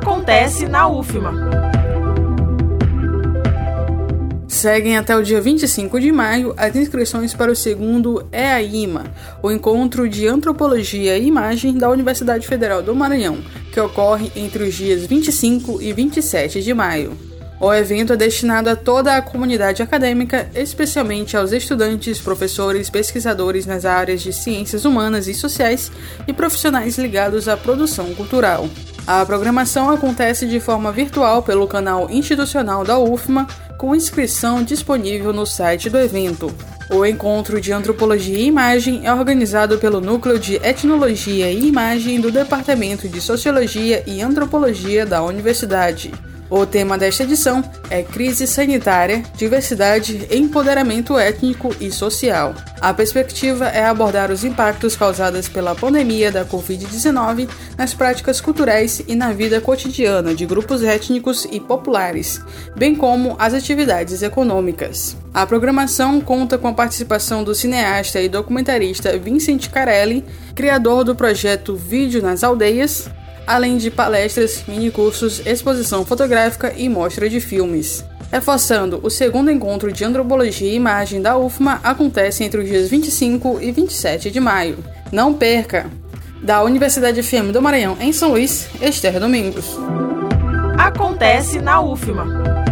acontece na UFMA. Seguem até o dia 25 de maio as inscrições para o segundo EAIMA, o Encontro de Antropologia e Imagem da Universidade Federal do Maranhão, que ocorre entre os dias 25 e 27 de maio. O evento é destinado a toda a comunidade acadêmica, especialmente aos estudantes, professores, pesquisadores nas áreas de ciências humanas e sociais e profissionais ligados à produção cultural. A programação acontece de forma virtual pelo canal institucional da UFMA, com inscrição disponível no site do evento. O encontro de Antropologia e Imagem é organizado pelo Núcleo de Etnologia e Imagem do Departamento de Sociologia e Antropologia da Universidade. O tema desta edição é Crise Sanitária, Diversidade Empoderamento Étnico e Social. A perspectiva é abordar os impactos causados pela pandemia da Covid-19 nas práticas culturais e na vida cotidiana de grupos étnicos e populares, bem como as atividades econômicas. A programação conta com a participação do cineasta e documentarista Vincent Carelli, criador do projeto Vídeo nas Aldeias, além de palestras, minicursos, exposição fotográfica e mostra de filmes. Reforçando, o segundo encontro de Antropologia e Imagem da UFMA acontece entre os dias 25 e 27 de maio. Não perca! Da Universidade FM do Maranhão, em São Luís, Esther Domingos. Acontece na UFMA.